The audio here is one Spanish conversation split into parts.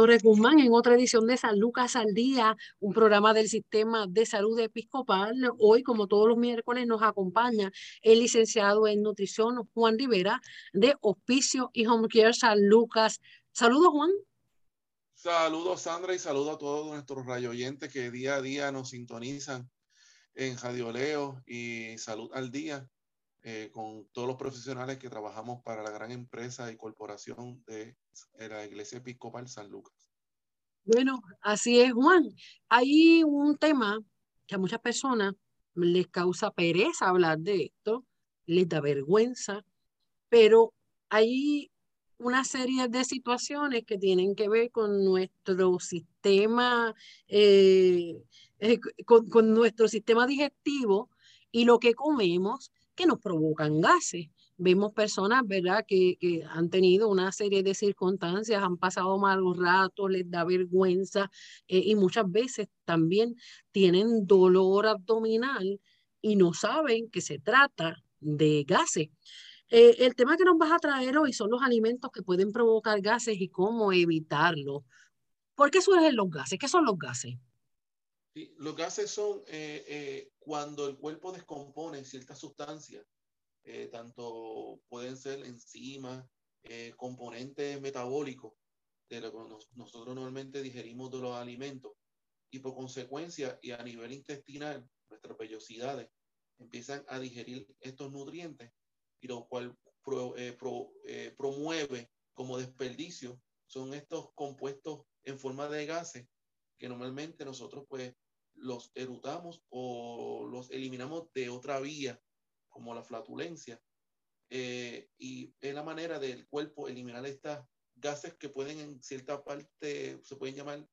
Torres Guzmán en otra edición de San Lucas al Día, un programa del Sistema de Salud Episcopal. Hoy, como todos los miércoles, nos acompaña el licenciado en nutrición Juan Rivera de Hospicio y Home Care San Lucas. Saludos, Juan. Saludos, Sandra, y saludos a todos nuestros rayo oyentes que día a día nos sintonizan en Leo y Salud al Día. Eh, con todos los profesionales que trabajamos para la gran empresa y corporación de la Iglesia Episcopal San Lucas. Bueno, así es, Juan. Hay un tema que a muchas personas les causa pereza hablar de esto, les da vergüenza, pero hay una serie de situaciones que tienen que ver con nuestro sistema, eh, eh, con nuestro sistema digestivo y lo que comemos que nos provocan gases. Vemos personas, ¿verdad?, que, que, han tenido una serie de circunstancias, han pasado malos ratos, les da vergüenza eh, y muchas veces también tienen dolor abdominal y no saben que se trata de gases. Eh, el tema que nos vas a traer hoy son los alimentos que pueden provocar gases y cómo evitarlos. ¿Por qué surgen los gases? ¿Qué son los gases? los gases son eh, cuando el cuerpo descompone ciertas sustancias, eh, tanto pueden ser enzimas, componentes metabólicos de lo que nosotros normalmente digerimos de los alimentos, y por consecuencia y a nivel intestinal, nuestras vellosidades empiezan a digerir estos nutrientes, y lo cual promueve como desperdicio son estos compuestos en forma de gases que normalmente nosotros pues los erutamos o los eliminamos de otra vía, como la flatulencia. Eh, y es la manera del cuerpo eliminar estas gases que pueden en cierta parte, se pueden llamar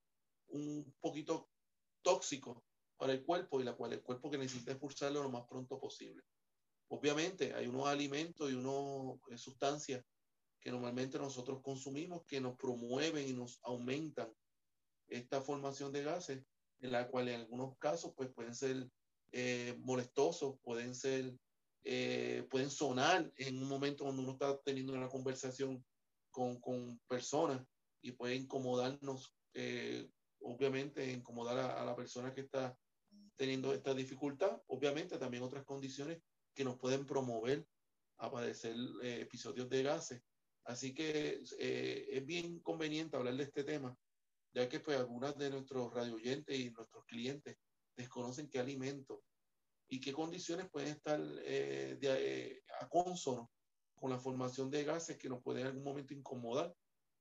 un poquito tóxicos para el cuerpo y la cual el cuerpo que necesita expulsarlo lo más pronto posible. Obviamente hay unos alimentos y unas eh, sustancias que normalmente nosotros consumimos que nos promueven y nos aumentan esta formación de gases, en la cual en algunos casos pues pueden ser eh, molestosos, pueden ser, eh, pueden sonar en un momento cuando uno está teniendo una conversación con, con personas y puede incomodarnos, eh, obviamente incomodar a, la persona que está teniendo esta dificultad, obviamente también otras condiciones que nos pueden promover a padecer episodios de gases. Así que es bien conveniente hablar de este tema ya que pues algunas de nuestros radio oyentes y nuestros clientes desconocen qué alimentos y qué condiciones pueden estar eh, eh, a consono con la formación de gases que nos pueden en algún momento incomodar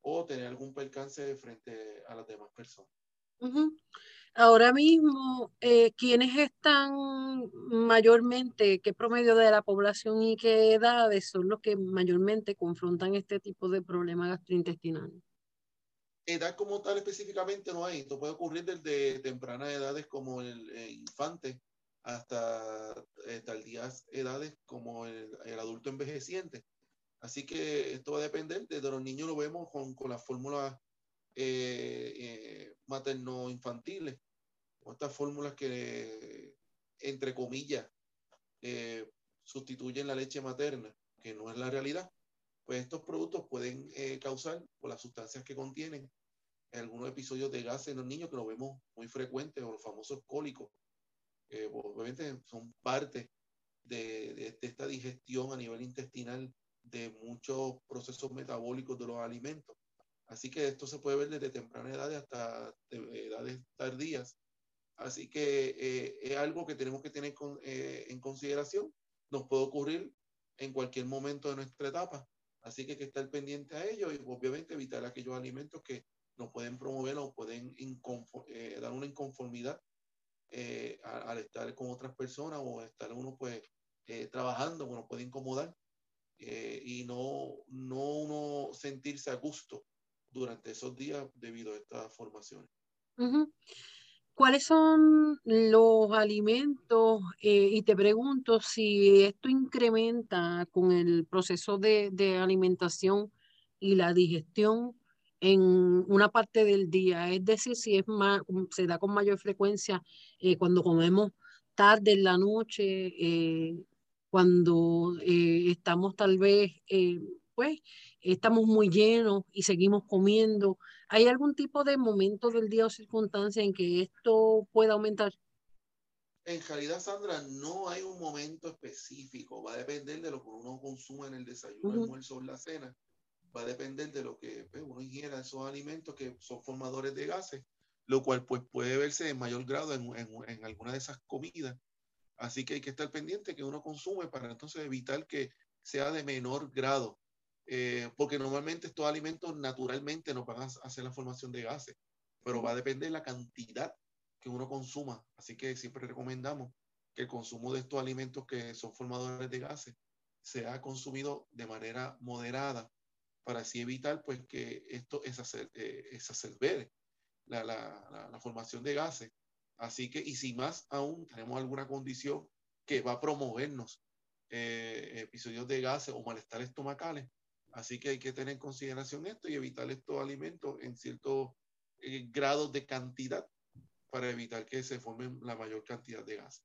o tener algún percance frente a las demás personas. Ahora mismo, eh, ¿quiénes están mayormente, qué promedio de la población y qué edades son los que mayormente confrontan este tipo de problemas gastrointestinales? Edad como tal específicamente no hay. Esto puede ocurrir desde tempranas edades como el, infante hasta eh, tardías edades como el, adulto envejeciente. Así que esto va a depender. Desde los niños lo vemos con, con las fórmulas eh, eh, materno-infantiles, o estas fórmulas que, entre comillas, sustituyen la leche materna, que no es la realidad pues estos productos pueden eh, causar, por las sustancias que contienen, algunos episodios de gases en los niños que lo vemos muy frecuentes, o los famosos cólicos, que obviamente son parte de, de, esta digestión a nivel intestinal de muchos procesos metabólicos de los alimentos. Así que esto se puede ver desde temprana edad hasta edades tardías. Así que eh, es algo que tenemos que tener con, eh, en consideración. Nos puede ocurrir en cualquier momento de nuestra etapa Así que hay que estar pendiente a ello y obviamente evitar aquellos alimentos que nos pueden promover o pueden eh, dar una inconformidad eh, al, estar con otras personas o estar uno pues eh, trabajando, uno puede incomodar y no, no uno sentirse a gusto durante esos días debido a estas formaciones. ¿Cuáles son los alimentos? y te pregunto si esto incrementa con el proceso de, de alimentación y la digestión en una parte del día, es decir, si es más, se da con mayor frecuencia eh, cuando comemos tarde en la noche, eh, cuando eh, estamos tal vez, pues, estamos muy llenos y seguimos comiendo. ¿Hay algún tipo de momento del día o circunstancia en que esto pueda aumentar? En realidad, Sandra, no hay un momento específico. Va a depender de lo que uno consuma en el desayuno, el almuerzo o la cena va a depender de lo que pues, uno ingiera esos alimentos que son formadores de gases, lo cual pues puede verse en mayor grado en, en, alguna de esas comidas. Así que hay que estar pendiente que uno consume para entonces evitar que sea de menor grado, eh, porque normalmente estos alimentos naturalmente no van a hacer la formación de gases, pero va a depender de la cantidad que uno consuma. Así que siempre recomendamos que el consumo de estos alimentos que son formadores de gases sea consumido de manera moderada para así evitar pues que esto es hacer, eh, la, la, la, formación de gases. Así que, y si más aún tenemos alguna condición que va a promovernos eh, episodios de gases o malestar estomacales, así que hay que tener en consideración esto y evitar estos alimentos en ciertos eh, grados de cantidad para evitar que se formen la mayor cantidad de gases.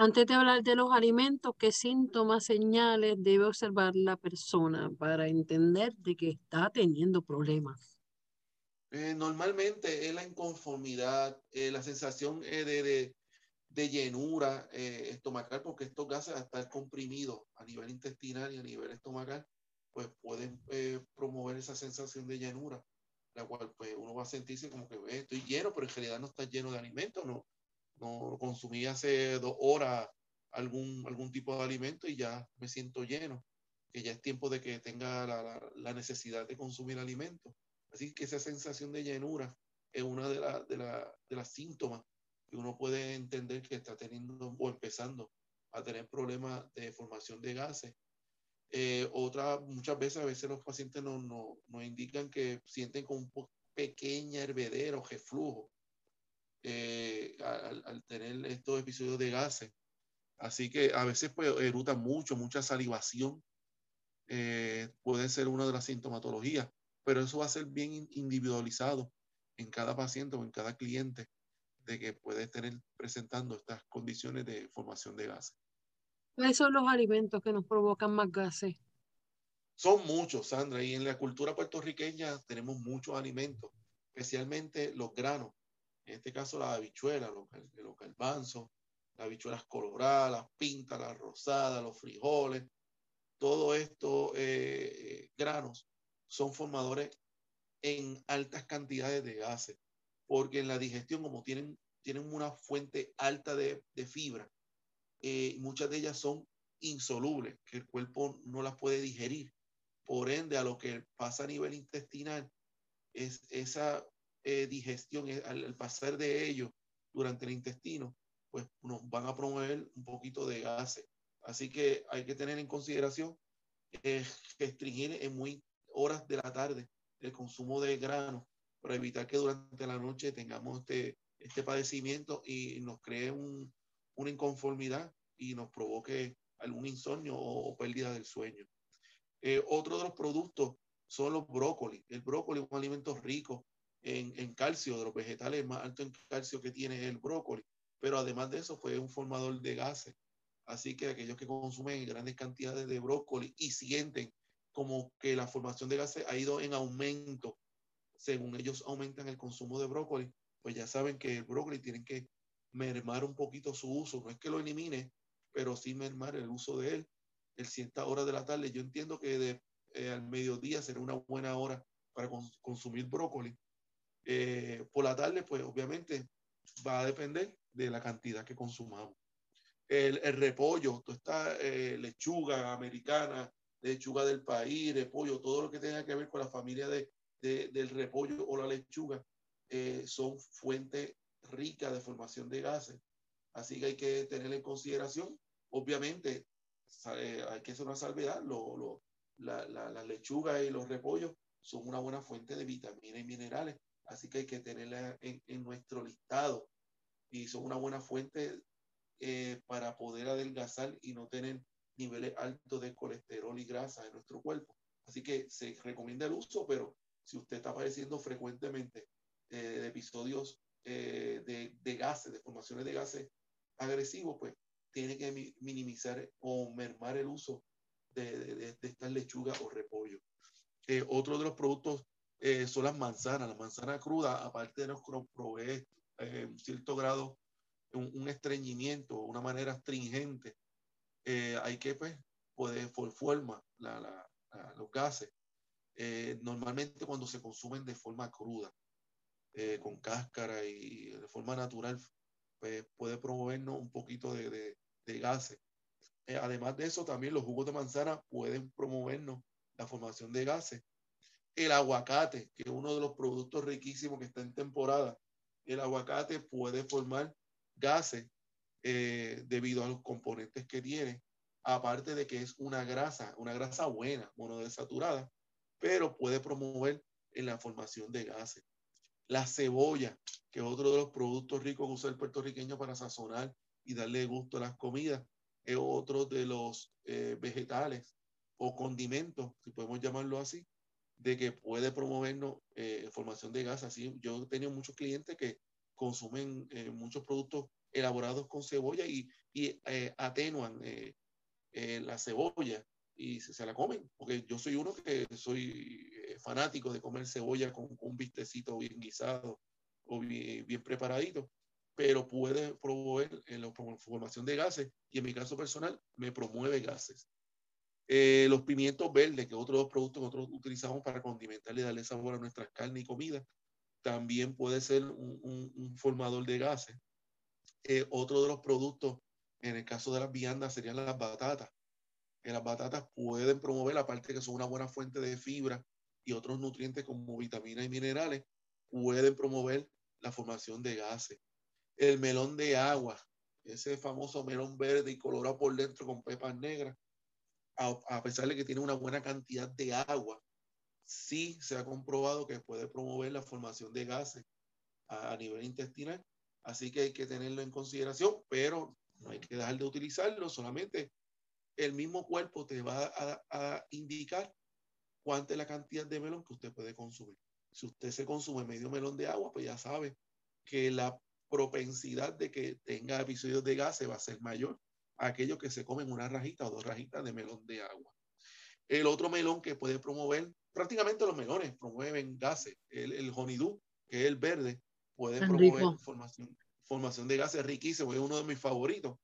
Antes de hablar de los alimentos, ¿qué síntomas, señales debe observar la persona para entender de que está teniendo problemas? Eh, normalmente es la inconformidad, eh, la sensación eh, de, de, llenura estomacal, porque estos gases, al estar comprimidos a nivel intestinal y a nivel estomacal, pues pueden promover esa sensación de llenura, la cual pues uno va a sentirse como que estoy lleno, pero en realidad no está lleno de alimentos, no, no consumí hace dos horas algún, algún tipo de alimento y ya me siento lleno, que ya es tiempo de que tenga la, la, necesidad de consumir alimento. Así que esa sensación de llenura es una de, la, de, de las síntomas que uno puede entender que está teniendo o empezando a tener problemas de formación de gases. Eh, otra, muchas veces, a veces los pacientes nos, nos, nos indican que sienten como un hervedera o reflujo eh, al, tener estos episodios de gases. Así que a veces pues eruta mucho, mucha salivación. Eh, puede ser una de las sintomatologías, pero eso va a ser bien individualizado en cada paciente o en cada cliente de que puede tener presentando estas condiciones de formación de gases. ¿Cuáles son los alimentos que nos provocan más gases? Son muchos, Sandra, y en la cultura puertorriqueña tenemos muchos alimentos, especialmente los granos. En este caso, la habichuela, los, los garbanzos, las habichuelas coloradas, las pintas, las rosadas, los frijoles, todos estos eh, granos son formadores en altas cantidades de gases, porque en la digestión, como tienen, tienen una fuente alta de, fibra, eh, muchas de ellas son insolubles, que el cuerpo no las puede digerir. Por ende, a lo que pasa a nivel intestinal, es esa eh, digestión, eh, al, pasar de ello durante el intestino, pues nos van a promover un poquito de gases. Así que hay que tener en consideración eh, restringir en muy horas de la tarde el consumo de grano para evitar que durante la noche tengamos este, este padecimiento y nos cree un, una inconformidad y nos provoque algún insomnio o, pérdida del sueño. otro de los productos son los brócolis. El brócoli es un alimento rico en, calcio, de los vegetales más alto en calcio que tiene el brócoli, pero además de eso fue un formador de gases. Así que aquellos que consumen grandes cantidades de brócoli y sienten como que la formación de gases ha ido en aumento, según ellos aumentan el consumo de brócoli, pues ya saben que el brócoli tienen que mermar un poquito su uso. No es que lo elimine, pero sí mermar el uso de él. El cierta hora de la tarde, yo entiendo que de, eh, al mediodía será una buena hora para consumir brócoli eh, por la tarde, pues obviamente va a depender de la cantidad que consumamos. El, el repollo, toda esta eh, lechuga americana, lechuga del país, repollo, todo lo que tenga que ver con la familia de, del repollo o la lechuga eh, son fuentes ricas de formación de gases. Así que hay que tener en consideración, obviamente, hay que hacer una salvedad, lo, la, la, lechuga y los repollos son una buena fuente de vitaminas y minerales, así que hay que tenerla en, en nuestro listado y son una buena fuente eh, para poder adelgazar y no tener niveles altos de colesterol y grasa en nuestro cuerpo. Así que se recomienda el uso, pero si usted está padeciendo frecuentemente eh, episodios eh, de, de, gases, de formaciones de gases agresivos, pues tiene que minimizar o mermar el uso de, de, de estas lechugas o repollo. otro de los productos son las manzanas. La manzana cruda, aparte de nos provee un cierto grado un, estreñimiento, una manera astringente, eh, hay que, pues, poder por forma la, los gases. Eh, normalmente cuando se consumen de forma cruda, eh, con cáscara y de forma natural, pues puede promovernos un poquito de, de, de gases. además de eso, también los jugos de manzana pueden promovernos la formación de gases. El aguacate, que es uno de los productos riquísimos que está en temporada, el aguacate puede formar gases eh, debido a los componentes que tiene, aparte de que es una grasa, una grasa buena, monodesaturada, pero puede promover en la formación de gases. La cebolla, que es otro de los productos ricos que usa el puertorriqueño para sazonar y darle gusto a las comidas, es otro de los eh, vegetales o condimentos, si podemos llamarlo así, de que puede promovernos eh, formación de gas. Así, yo he tenido muchos clientes que consumen eh, muchos productos elaborados con cebolla y, y eh, atenuan eh, la cebolla y se, la comen, porque yo soy uno que soy fanático de comer cebolla con, un vistecito bien guisado o bien, bien preparadito, pero puede promover la formación de gases y en mi caso personal me promueve gases. Los pimientos verdes, que otros productos que nosotros utilizamos para condimentar y darle sabor a nuestras carnes y comida, también puede ser un, formador de gases. Eh, otro de los productos, en el caso de las viandas, serían las batatas. Que las batatas pueden promover, aparte que son una buena fuente de fibra y otros nutrientes como vitaminas y minerales, pueden promover la formación de gases. El melón de agua, ese famoso melón verde y colorado por dentro con pepas negras, a pesar de que tiene una buena cantidad de agua, sí se ha comprobado que puede promover la formación de gases a, nivel intestinal, así que hay que tenerlo en consideración, pero no hay que dejar de utilizarlo, solamente el mismo cuerpo te va a, indicar cuánta es la cantidad de melón que usted puede consumir. Si usted se consume medio melón de agua, pues ya sabe que la propensidad de que tenga episodios de gases va a ser mayor a aquellos que se comen una rajita o dos rajitas de melón de agua. El otro melón que puede promover prácticamente los melones promueven gases. El, el honeydew, que es el verde, puede promover formación, formación de gases riquísimo, es uno de mis favoritos.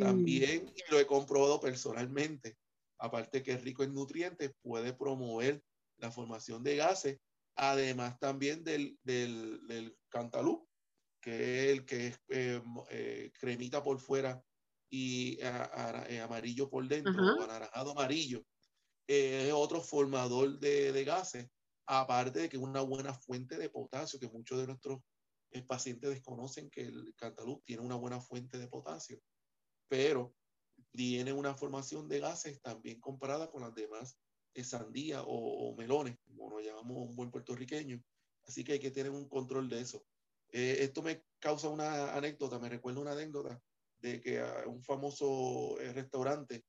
También lo he comprobado personalmente. Aparte que es rico en nutrientes, puede promover la formación de gases, además también del, del, del cantalú, que es el que es eh, eh, cremita por fuera y eh, amarillo por dentro, o anaranjado amarillo es otro formador de, de, gases, aparte de que es una buena fuente de potasio, que muchos de nuestros eh, pacientes desconocen que el cantaloupe tiene una buena fuente de potasio, pero tiene una formación de gases también comparada con las demás eh, sandía o, melones, como nos llamamos un buen puertorriqueño. Así que hay que tener un control de eso. Eh, esto me causa una anécdota, me recuerda una anécdota de que un famoso restaurante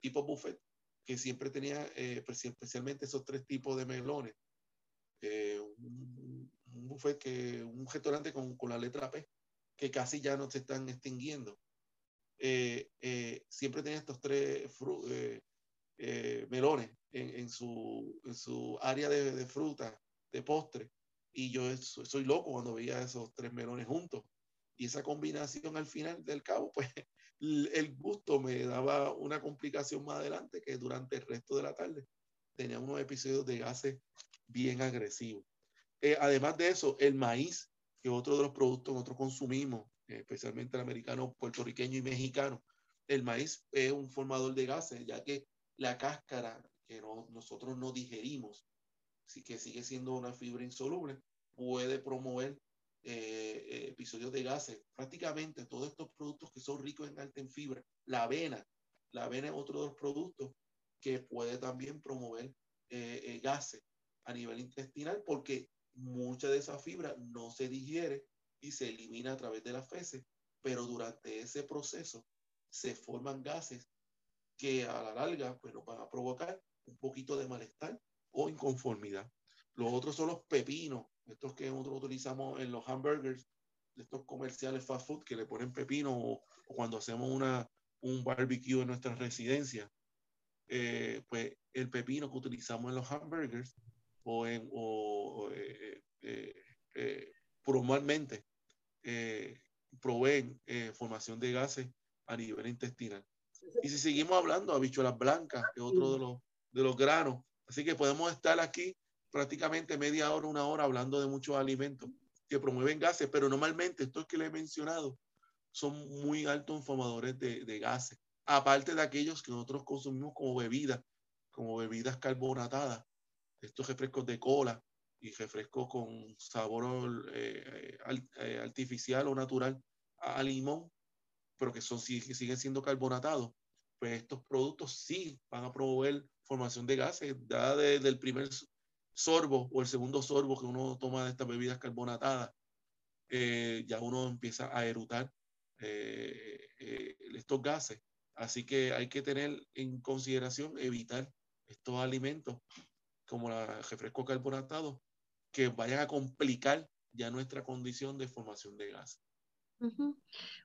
tipo buffet que siempre tenía eh, especialmente esos tres tipos de melones. Eh, un, buffet que, un restaurante con, con, la letra P, que casi ya no se están extinguiendo. Eh, siempre tenía estos tres melones en, en, su, en, su, área de, de, fruta, de postre. Y yo soy loco cuando veía esos tres melones juntos. Y esa combinación al final del cabo, pues el gusto me daba una complicación más adelante que durante el resto de la tarde tenía unos episodios de gases bien agresivos. Eh, además de eso, el maíz, que es otro de los productos que nosotros consumimos, especialmente el americano, puertorriqueño y mexicano, el maíz es un formador de gases, ya que la cáscara que nosotros no digerimos que sigue siendo una fibra insoluble, puede promover eh, eh, episodios de gases. Prácticamente todos estos productos que son ricos en alta en fibra, la avena, la avena es otro de los productos que puede también promover eh, gases a nivel intestinal porque mucha de esa fibra no se digiere y se elimina a través de las feces, pero durante ese proceso se forman gases que a la larga pues, nos van a provocar un poquito de malestar o inconformidad. Los otros son los pepinos, estos que nosotros utilizamos en los hamburgers, estos comerciales fast food que le ponen pepino o, cuando hacemos una, un barbecue en nuestra residencia. Eh, pues el pepino que utilizamos en los hamburgers o, en, o, eh, eh, formalmente proveen formación de gases a nivel intestinal. Y si seguimos hablando, habichuelas blancas, que es otro de los, de los granos. Así que podemos estar aquí prácticamente media hora, una hora hablando de muchos alimentos que promueven gases, pero normalmente estos que le he mencionado son muy altos informadores de, de gases, aparte de aquellos que nosotros consumimos como bebidas, como bebidas carbonatadas, estos refrescos de cola y refrescos con sabor eh, eh, artificial o natural a, limón, pero que son, siguen siendo carbonatados, pues estos productos sí van a promover formación de gases, ya desde el primer sorbo o el segundo sorbo que uno toma de estas bebidas carbonatadas, eh, ya uno empieza a erutar eh, eh, estos gases. Así que hay que tener en consideración evitar estos alimentos como el refresco carbonatado que vayan a complicar ya nuestra condición de formación de gas.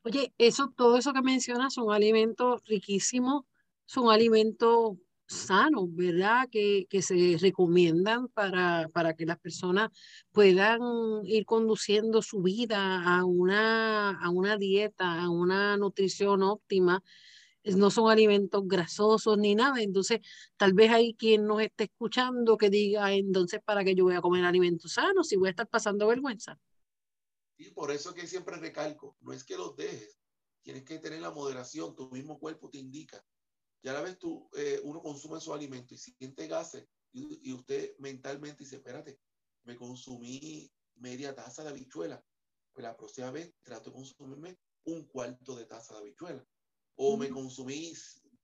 Oye, eso, todo eso que mencionas son alimentos riquísimos, son alimentos sanos, ¿verdad? Que, que se recomiendan para, para, que las personas puedan ir conduciendo su vida a una, a una dieta, a una nutrición óptima. No son alimentos grasosos ni nada. Entonces, tal vez hay quien nos esté escuchando que diga, entonces, ¿para qué yo voy a comer alimentos sanos si voy a estar pasando vergüenza? Y por eso que siempre recalco, no es que los dejes, tienes que tener la moderación, tu mismo cuerpo te indica ya la vez tú, eh, uno consume su alimento y siente gases y, usted mentalmente dice, espérate, me consumí media taza de habichuela. Pues la próxima vez trato de consumirme un cuarto de taza de habichuela. O me consumí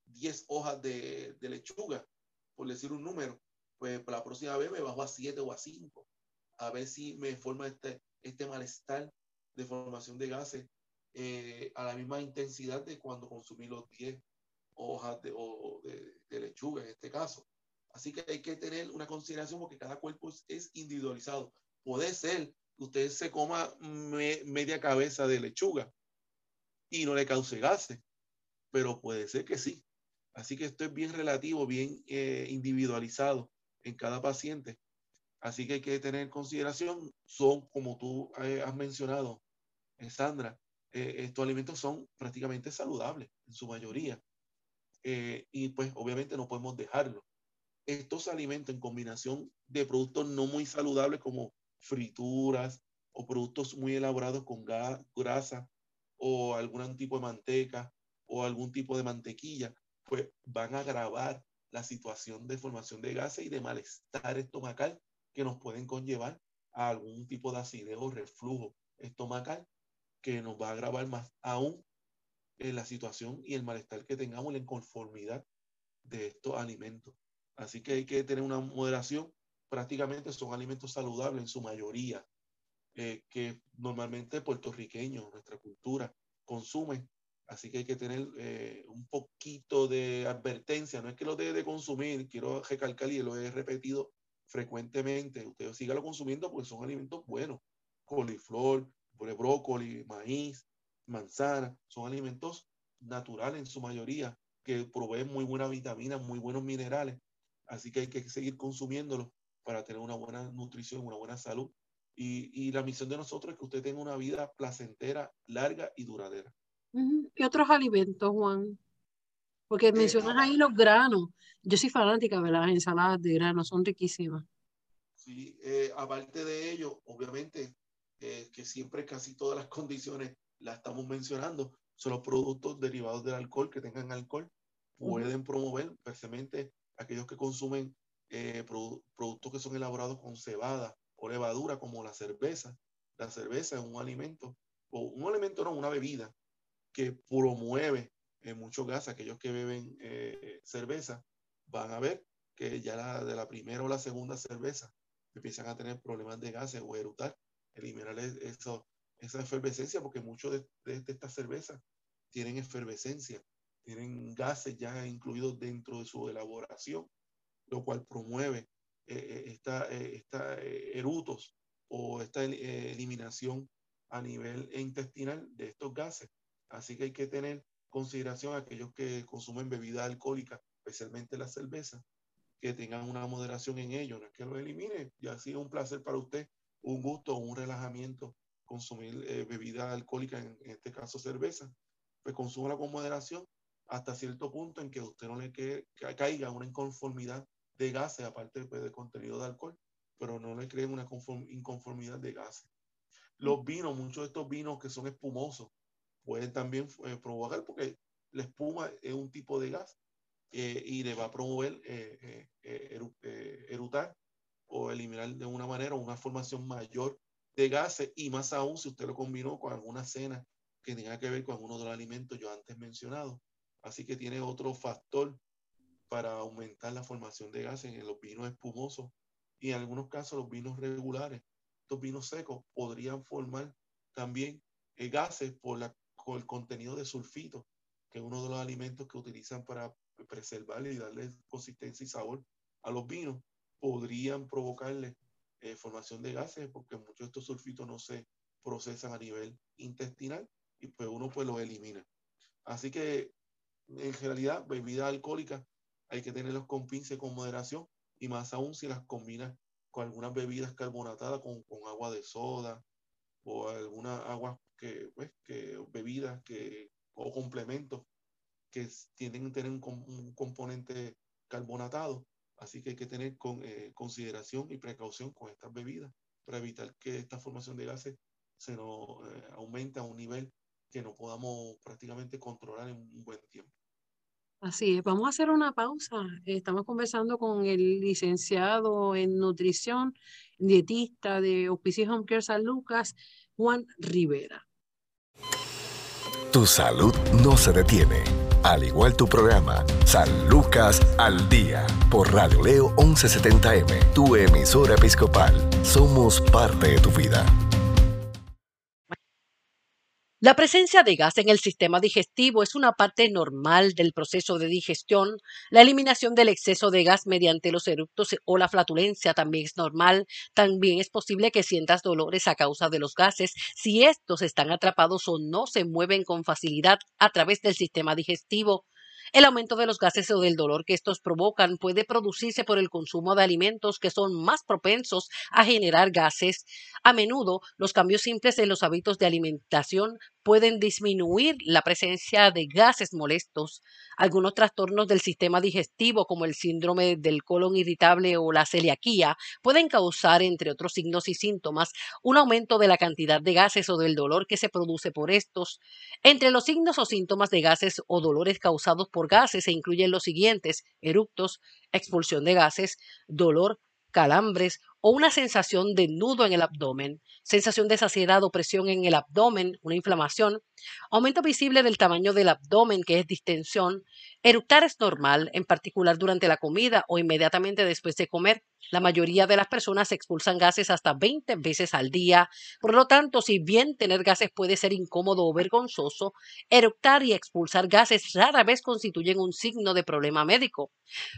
10 hojas de, lechuga, por decir un número. Pues la próxima vez me bajo a 7 o a 5. A ver si me forma este, este malestar de formación de gases eh, a la misma intensidad de cuando consumí los 10 hojas de, o de, lechuga en este caso. Así que hay que tener una consideración porque cada cuerpo es, individualizado. Puede ser que usted se coma media cabeza de lechuga y no le cause gases, pero puede ser que sí. Así que esto es bien relativo, bien eh, individualizado en cada paciente. Así que hay que tener en consideración, son como tú eh, has mencionado, eh, Sandra, estos alimentos son prácticamente saludables en su mayoría. Eh, y pues obviamente no podemos dejarlo. Estos alimentos en combinación de productos no muy saludables como frituras o productos muy elaborados con grasa o algún tipo de manteca o algún tipo de mantequilla, pues van a agravar la situación de formación de gases y de malestar estomacal que nos pueden conllevar a algún tipo de acidez o reflujo estomacal que nos va a agravar más aún la situación y el malestar que tengamos, la inconformidad de estos alimentos. Así que hay que tener una moderación. Prácticamente son alimentos saludables en su mayoría, eh, que normalmente puertorriqueños, nuestra cultura, consumen. Así que hay que tener eh, un poquito de advertencia. No es que lo debe de consumir, quiero recalcar y lo he repetido frecuentemente. Usted sígalo consumiendo porque son alimentos buenos. Coliflor, brócoli, maíz, manzana, son alimentos naturales en su mayoría que proveen muy buenas vitaminas, muy buenos minerales. Así que hay que seguir consumiéndolos para tener una buena nutrición, una buena salud. Y, la misión de nosotros es que usted tenga una vida placentera, larga y duradera. ¿Qué otros alimentos, Juan? Porque eh, mencionas ahí los granos. Yo soy fanática de las ensaladas de granos, son riquísimas. Sí, eh, aparte de ello, obviamente, eh, que siempre casi todas las condiciones la estamos mencionando, son los productos derivados del alcohol que tengan alcohol, pueden promover precisamente aquellos que consumen eh, productos que son elaborados con cebada o levadura, como la cerveza. La cerveza es un alimento, o un alimento no, una bebida que promueve eh, mucho gas. Aquellos que beben eh, cerveza van a ver que ya la, de la primera o la segunda cerveza empiezan a tener problemas de gases o erutar, eliminar eso, esa efervescencia, porque muchos de, de, estas cervezas tienen efervescencia, tienen gases ya incluidos dentro de su elaboración, lo cual promueve eh, esta, esta erutos o esta eliminación a nivel intestinal de estos gases. Así que hay que tener consideración a aquellos que consumen bebida alcohólica, especialmente la cerveza, que tengan una moderación en ello, no es que lo elimine, ya sido un placer para usted, un gusto, un relajamiento consumir eh, bebida alcohólica, en, este caso cerveza, pues consúmala con moderación hasta cierto punto en que usted no le que, caiga una inconformidad de gases, aparte pues, del contenido de alcohol, pero no le creen una inconformidad de gases. Los vinos, muchos de estos vinos que son espumosos, pueden también eh, provocar, porque la espuma es un tipo de gas eh, y le va a promover eh, erutar o eliminar de una manera una formación mayor de gases y más aún si usted lo combinó con alguna cena que tenga que ver con alguno de los alimentos yo antes mencionado. Así que tiene otro factor para aumentar la formación de gases en los vinos espumosos y en algunos casos los vinos regulares. Estos vinos secos podrían formar también gases por la con el contenido de sulfito, que es uno de los alimentos que utilizan para preservar y darle consistencia y sabor a los vinos, podrían provocarle eh, formación de gases porque muchos de estos sulfitos no se procesan a nivel intestinal y pues uno pues los elimina. Así que en realidad bebidas alcohólicas hay que tenerlos con pince con moderación y más aún si las combinas con algunas bebidas carbonatadas con, con agua de soda o alguna agua que, pues, que bebidas que, o complementos que tienen que tener un, componente carbonatado. Así que hay que tener con, eh, consideración y precaución con estas bebidas para evitar que esta formación de gases se nos eh, aumente a un nivel que no podamos prácticamente controlar en un buen tiempo. Así es, vamos a hacer una pausa. Estamos conversando con el licenciado en nutrición, dietista de Hospicio Home Care San Lucas, Juan Rivera. Tu salud no se detiene. Al igual tu programa, San Lucas al Día, por Radio Leo 1170M, tu emisora episcopal. Somos parte de tu vida. La presencia de gas en el sistema digestivo es una parte normal del proceso de digestión. La eliminación del exceso de gas mediante los eructos o la flatulencia también es normal. También es posible que sientas dolores a causa de los gases si estos están atrapados o no se mueven con facilidad a través del sistema digestivo. El aumento de los gases o del dolor que estos provocan puede producirse por el consumo de alimentos que son más propensos a generar gases. A menudo, los cambios simples en los hábitos de alimentación pueden disminuir la presencia de gases molestos. Algunos trastornos del sistema digestivo, como el síndrome del colon irritable o la celiaquía, pueden causar, entre otros signos y síntomas, un aumento de la cantidad de gases o del dolor que se produce por estos. Entre los signos o síntomas de gases o dolores causados por gases se incluyen los siguientes: eructos, expulsión de gases, dolor, calambres o una sensación de nudo en el abdomen, sensación de saciedad o presión en el abdomen, una inflamación, aumento visible del tamaño del abdomen que es distensión, eructar es normal, en particular durante la comida o inmediatamente después de comer. La mayoría de las personas expulsan gases hasta 20 veces al día. Por lo tanto, si bien tener gases puede ser incómodo o vergonzoso, eructar y expulsar gases rara vez constituyen un signo de problema médico.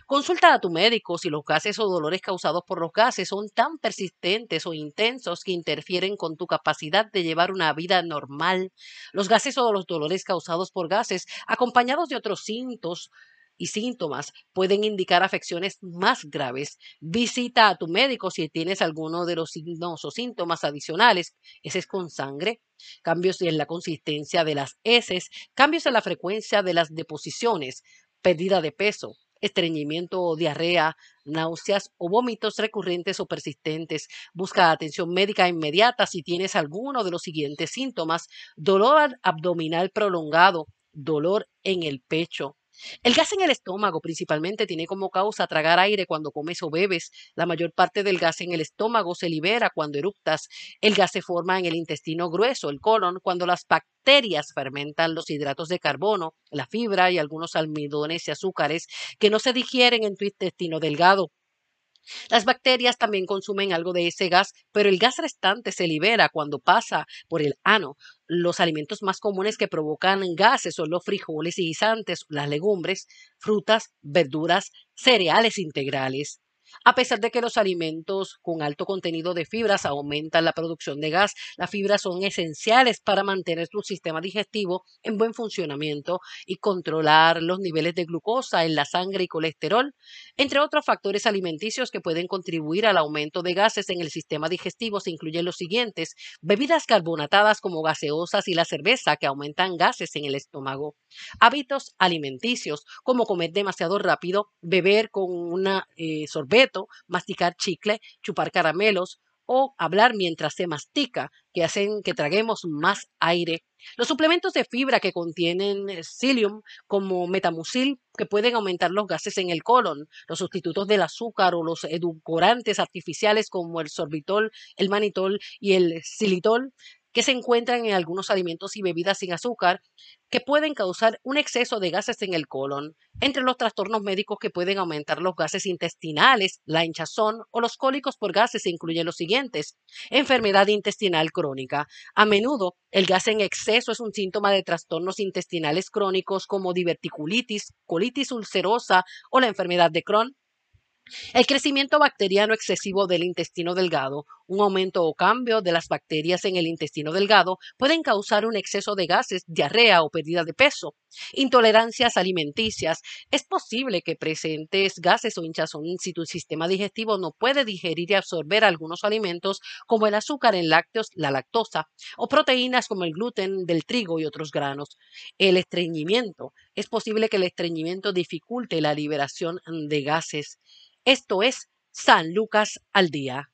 Consulta a tu médico si los gases o dolores causados por los gases son tan persistentes o intensos que interfieren con tu capacidad de llevar una vida normal. Los gases o los dolores causados por gases, acompañados de otros síntomas, y síntomas pueden indicar afecciones más graves. Visita a tu médico si tienes alguno de los signos o síntomas adicionales, es con sangre, cambios en la consistencia de las heces, cambios en la frecuencia de las deposiciones, pérdida de peso, estreñimiento o diarrea, náuseas o vómitos recurrentes o persistentes. Busca atención médica inmediata si tienes alguno de los siguientes síntomas. Dolor abdominal prolongado, dolor en el pecho, El gas en el estómago principalmente tiene como causa tragar aire cuando comes o bebes. La mayor parte del gas en el estómago se libera cuando eructas. El gas se forma en el intestino grueso, el colon, cuando las bacterias fermentan los hidratos de carbono, la fibra y algunos almidones y azúcares que no se digieren en tu intestino delgado. Las bacterias también consumen algo de ese gas, pero el gas restante se libera cuando pasa por el ano. Los alimentos más comunes que provocan gases son los frijoles y guisantes, las legumbres, frutas, verduras, cereales integrales. A pesar de que los alimentos con alto contenido de fibras aumentan la producción de gas, las fibras son esenciales para mantener tu sistema digestivo en buen funcionamiento y controlar los niveles de glucosa en la sangre y colesterol, entre otros factores alimenticios que pueden contribuir al aumento de gases en el sistema digestivo se incluyen los siguientes: bebidas carbonatadas como gaseosas y la cerveza que aumentan gases en el estómago. Hábitos alimenticios como comer demasiado rápido, beber con una eh, masticar chicle, chupar caramelos o hablar mientras se mastica, que hacen que traguemos más aire. Los suplementos de fibra que contienen psyllium, como metamucil, que pueden aumentar los gases en el colon. Los sustitutos del azúcar o los edulcorantes artificiales como el sorbitol, el manitol y el xilitol que se encuentran en algunos alimentos y bebidas sin azúcar que pueden causar un exceso de gases en el colon. Entre los trastornos médicos que pueden aumentar los gases intestinales, la hinchazón o los cólicos por gases se incluyen los siguientes. Enfermedad intestinal crónica. A menudo, el gas en exceso es un síntoma de trastornos intestinales crónicos como diverticulitis, colitis ulcerosa o la enfermedad de Crohn. El crecimiento bacteriano excesivo del intestino delgado, un aumento o cambio de las bacterias en el intestino delgado pueden causar un exceso de gases, diarrea o pérdida de peso. Intolerancias alimenticias. Es posible que presentes gases o hinchazón si tu sistema digestivo no puede digerir y absorber algunos alimentos como el azúcar en lácteos, la lactosa, o proteínas como el gluten del trigo y otros granos. El estreñimiento. Es posible que el estreñimiento dificulte la liberación de gases. Esto es San Lucas al Día.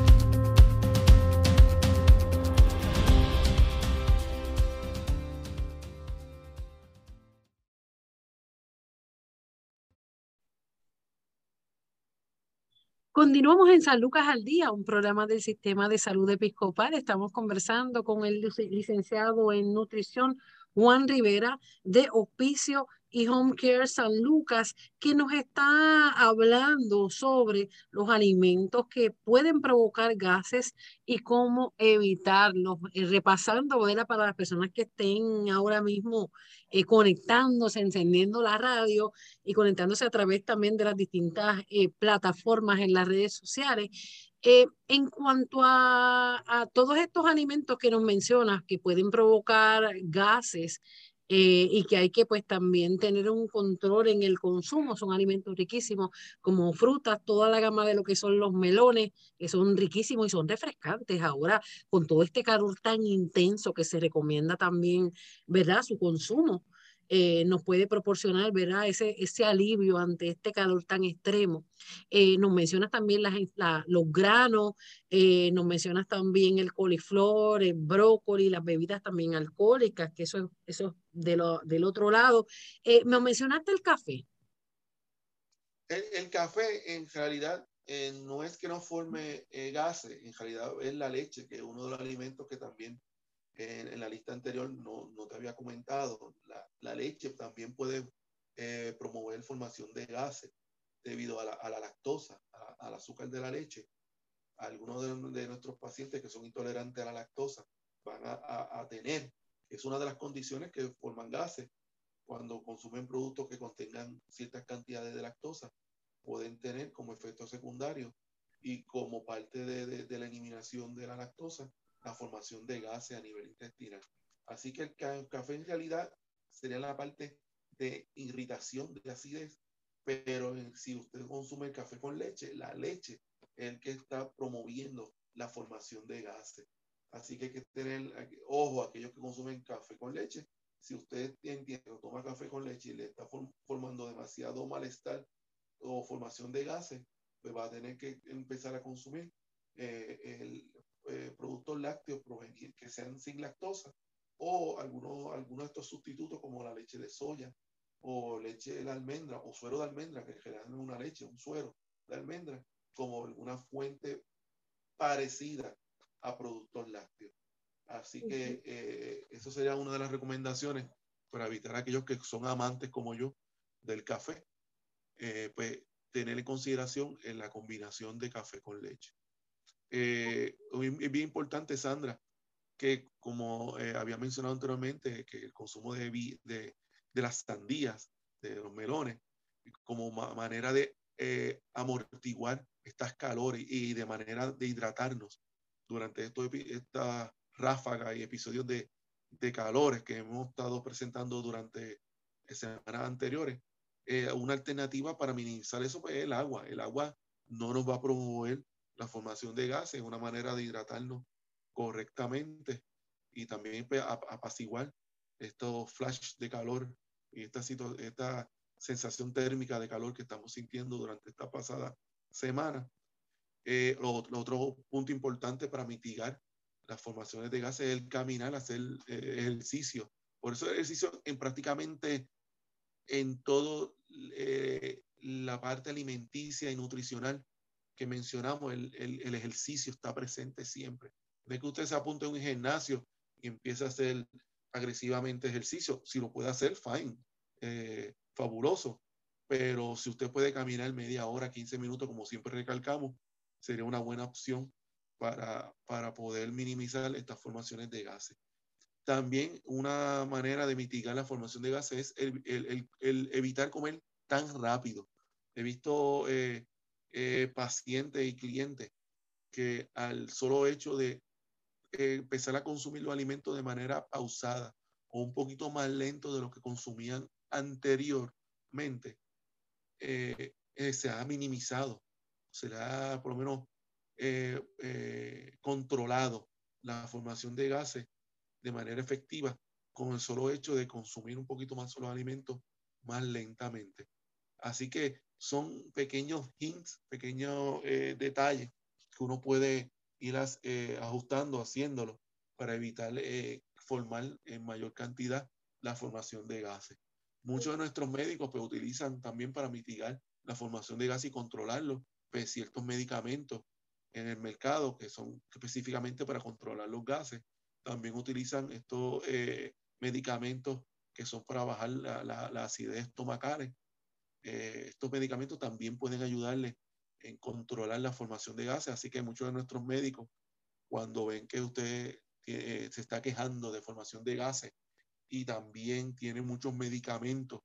Continuamos en San Lucas al Día, un programa del Sistema de Salud Episcopal. Estamos conversando con el licenciado en nutrición Juan Rivera de Hospicio y Home Care San Lucas, que nos está hablando sobre los alimentos que pueden provocar gases y cómo evitarlos. Eh, repasando, ¿verdad? Para las personas que estén ahora mismo eh, conectándose, encendiendo la radio y conectándose a través también de las distintas eh, plataformas en las redes sociales. en cuanto a, a todos estos alimentos que nos mencionas que pueden provocar gases, eh, y que hay que pues también tener un control en el consumo. Son alimentos riquísimos como frutas, toda la gama de lo que son los melones, que son riquísimos y son refrescantes. Ahora, con todo este calor tan intenso que se recomienda también, ¿verdad? Su consumo. Eh, nos puede proporcionar ¿verdad? Ese, ese alivio ante este calor tan extremo. Eh, nos mencionas también las, los granos, eh, nos mencionas también el coliflor, el brócoli, las bebidas también alcohólicas, que eso, eso es de lo, del otro lado. me mencionaste el café. El, el café en realidad no es que no forme gases, en realidad es la leche, que es uno de los alimentos que también en, la lista anterior no, no te había comentado, la, la leche también puede eh, promover formación de gases debido a la, a la lactosa, al azúcar de la leche. Algunos de, de, nuestros pacientes que son intolerantes a la lactosa van a, a, tener, es una de las condiciones que forman gases. Cuando consumen productos que contengan ciertas cantidades de lactosa, pueden tener como efecto secundario y como parte de, de, de la eliminación de la lactosa, la formación de gases a nivel intestinal. Así que el café en realidad sería la parte de irritación, de acidez, pero si usted consume café con leche, la leche es el que está promoviendo la formación de gases. Así que hay que tener ojo a aquellos que consumen café con leche. Si usted entiende o toma café con leche y le está formando demasiado malestar o formación de gases, pues va a tener que empezar a consumir eh, el, eh, productos lácteos que sean sin lactosa o algunos, algunos de estos sustitutos como la leche de soya o leche de almendra o suero de almendra, que generalmente es una leche, un suero de almendra, como una fuente parecida a productos lácteos. Así que eh, eso sería una de las recomendaciones para evitar a aquellos que son amantes como yo del café, eh, pues tener en consideración en la combinación de café con leche. Eh, es bien importante, Sandra, que como eh, había mencionado anteriormente, que el consumo de, de, de las sandías, de los melones, como manera de amortiguar estas calores y de manera de hidratarnos durante esto, esta ráfaga y episodios de, de calores que hemos estado presentando durante semanas anteriores, eh, una alternativa para minimizar eso pues, es el agua. El agua no nos va a promover la formación de gases, es una manera de hidratarnos correctamente y también pues, apaciguar estos flashes de calor y esta, esta sensación térmica de calor que estamos sintiendo durante esta pasada semana. Eh, lo, otro punto importante para mitigar las formaciones de gases es el caminar, hacer eh, ejercicio. Por eso el ejercicio en prácticamente en todo eh, la parte alimenticia y nutricional que mencionamos, el, el, ejercicio está presente siempre. De que usted se apunte a un gimnasio y empiece a hacer agresivamente ejercicio, si lo puede hacer, fine, eh, fabuloso. Pero si usted puede caminar media hora, 15 minutos, como siempre recalcamos, sería una buena opción para, para poder minimizar estas formaciones de gases. También una manera de mitigar la formación de gases es el, el, el, evitar comer tan rápido. He visto eh, eh, pacientes y clientes que al solo hecho de eh, empezar a consumir los alimentos de manera pausada o un poquito más lento de lo que consumían anteriormente, se ha minimizado, se ha por lo menos controlado la formación de gases de manera efectiva con el solo hecho de consumir un poquito más los alimentos más lentamente. Así que son pequeños hints, pequeños eh, detalles que uno puede ir eh, ajustando, haciéndolo para evitar eh, formar en mayor cantidad la formación de gases. Muchos de nuestros médicos pues, utilizan también para mitigar la formación de gases y controlarlo pues, ciertos medicamentos en el mercado que son específicamente para controlar los gases también utilizan estos eh, medicamentos que son para bajar la, la, acidez estomacal. Eh, estos medicamentos también pueden ayudarle en controlar la formación de gases, así que muchos de nuestros médicos, cuando ven que usted eh, se está quejando de formación de gases y también tiene muchos medicamentos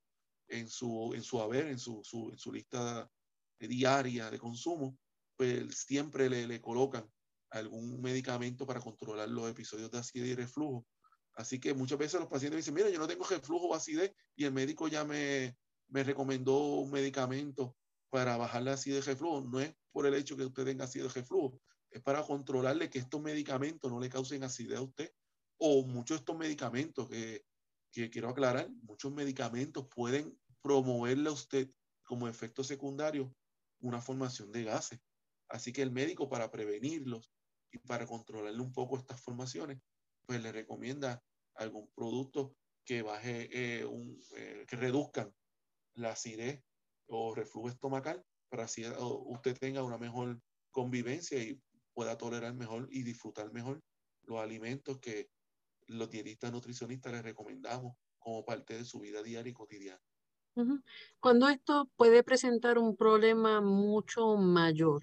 en su, en su haber, en su, su, lista diaria de consumo, pues siempre le, le colocan algún medicamento para controlar los episodios de acidez y reflujo. Así que muchas veces los pacientes dicen, mira, yo no tengo reflujo o acidez y el médico ya me, me recomendó un medicamento para bajar la acidez y reflujo. No es por el hecho que usted tenga acidez y reflujo, es para controlarle que estos medicamentos no le causen acidez a usted. O muchos de estos medicamentos que, que quiero aclarar, muchos medicamentos pueden promoverle a usted como efecto secundario una formación de gases. Así que el médico para prevenirlos y para controlarle un poco estas formaciones, pues le recomienda algún producto que baje, eh, un, eh, que reduzcan la acidez o reflujo estomacal para así usted tenga una mejor convivencia y pueda tolerar mejor y disfrutar mejor los alimentos que los dietistas nutricionistas les recomendamos como parte de su vida diaria y cotidiana. Cuando esto puede presentar un problema mucho mayor,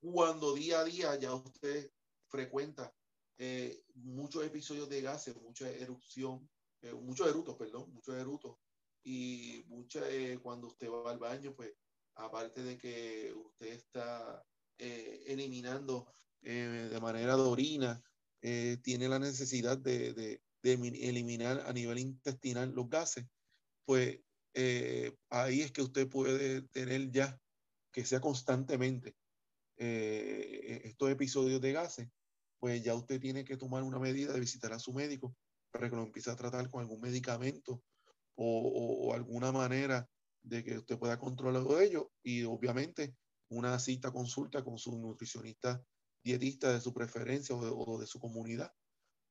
cuando día a día ya usted frecuenta eh, muchos episodios de gases, mucha erupción, eh, muchos erutos, perdón, muchos erutos, y mucha, eh, cuando usted va al baño, pues aparte de que usted está eliminando de manera de orina, tiene la necesidad de, de, eliminar a nivel intestinal los gases, pues ahí es que usted puede tener ya que sea constantemente eh, estos episodios de gases, pues ya usted tiene que tomar una medida de visitar a su médico para que lo empiece a tratar con algún medicamento o, alguna manera de que usted pueda controlar ello y obviamente una cita consulta con su nutricionista dietista de su preferencia o de, su comunidad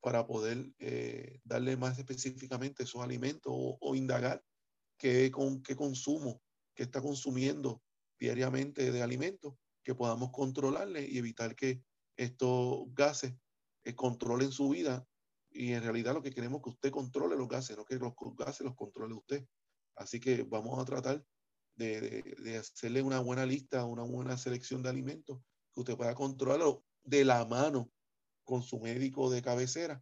para poder eh, darle más específicamente esos alimentos o, indagar qué, con, qué consumo, qué está consumiendo diariamente de alimentos, que podamos controlarle y evitar que estos gases eh, controlen su vida. Y en realidad lo que queremos es que usted controle los gases, no que los gases los controle usted. Así que vamos a tratar de, hacerle una buena lista, una buena selección de alimentos que usted pueda controlarlo de la mano con su médico de cabecera,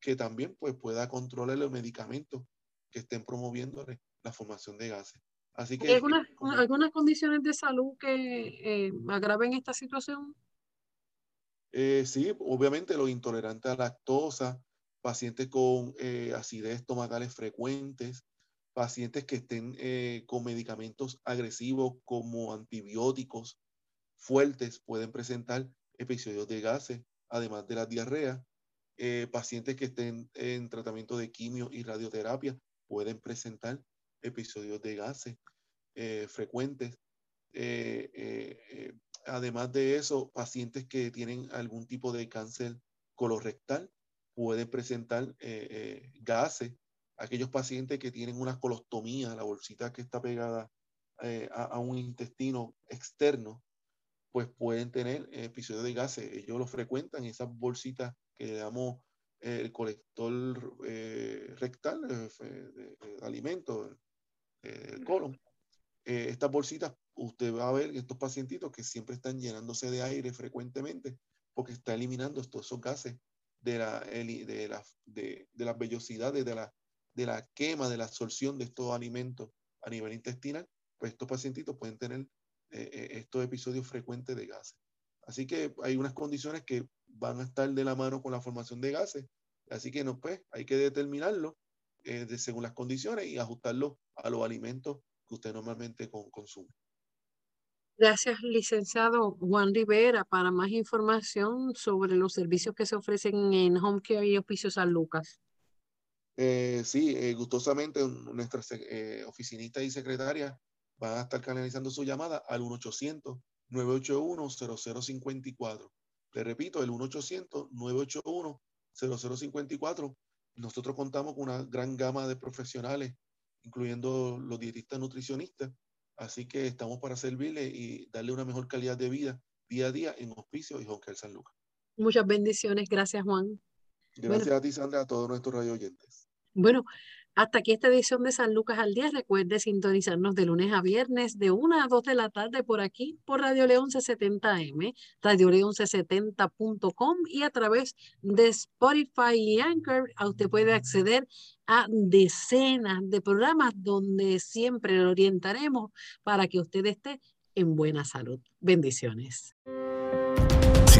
que también pues, pueda controlar los medicamentos que estén promoviendo la formación de gases. Así que, ¿Hay algunas, algunas condiciones de salud que eh, agraven esta situación? Eh, sí, obviamente los intolerantes a lactosa, pacientes con eh, acidez estomacales frecuentes, pacientes que estén eh, con medicamentos agresivos como antibióticos fuertes pueden presentar episodios de gases, además de la diarrea. Eh, pacientes que estén en tratamiento de quimio y radioterapia pueden presentar episodios de gases eh, frecuentes. además de eso, pacientes que tienen algún tipo de cáncer colorectal pueden presentar gases aquellos pacientes que tienen una colostomía, la bolsita que está pegada eh, a, un intestino externo, pues pueden tener episodios de gases. Ellos lo frecuentan, esas bolsitas que le damos eh, el colector eh, rectal de, alimentos, el colon. estas bolsitas, usted va a ver estos pacientitos que siempre están llenándose de aire frecuentemente porque está eliminando estos, esos gases de, la, de, la, de, de las vellosidades de la, de la quema, de la absorción de estos alimentos a nivel intestinal, pues estos pacientitos pueden tener eh, eh, estos episodios frecuentes de gases. Así que hay unas condiciones que van a estar de la mano con la formación de gases. Así que no, pues hay que determinarlo eh, según las condiciones y ajustarlo a los alimentos que usted normalmente consume. Gracias, licenciado Juan Rivera. Para más información sobre los servicios que se ofrecen en Home Care y Hospicio San Lucas. Eh, sí, eh, gustosamente nuestras eh, oficinistas y secretarias van a estar canalizando su llamada al 1-800-981-0054. Le repito, el 1-800-981-0054. Nosotros contamos con una gran gama de profesionales, incluyendo los dietistas nutricionistas. Así que estamos para servirle y darle una mejor calidad de vida día a día en Hospicio y Jonquel San Lucas. Muchas bendiciones. Gracias, Juan. Gracias a ti, Sandra, a todos nuestros radio oyentes. Bueno, hasta aquí esta edición de San Lucas al día. Recuerde sintonizarnos de lunes a viernes de 1 a 2 de la tarde por aquí, por Radio León 1170M, Radio León 1170.com y a través de Spotify y Anchor. Usted puede acceder a decenas de programas donde siempre lo orientaremos para que usted esté en buena salud. Bendiciones.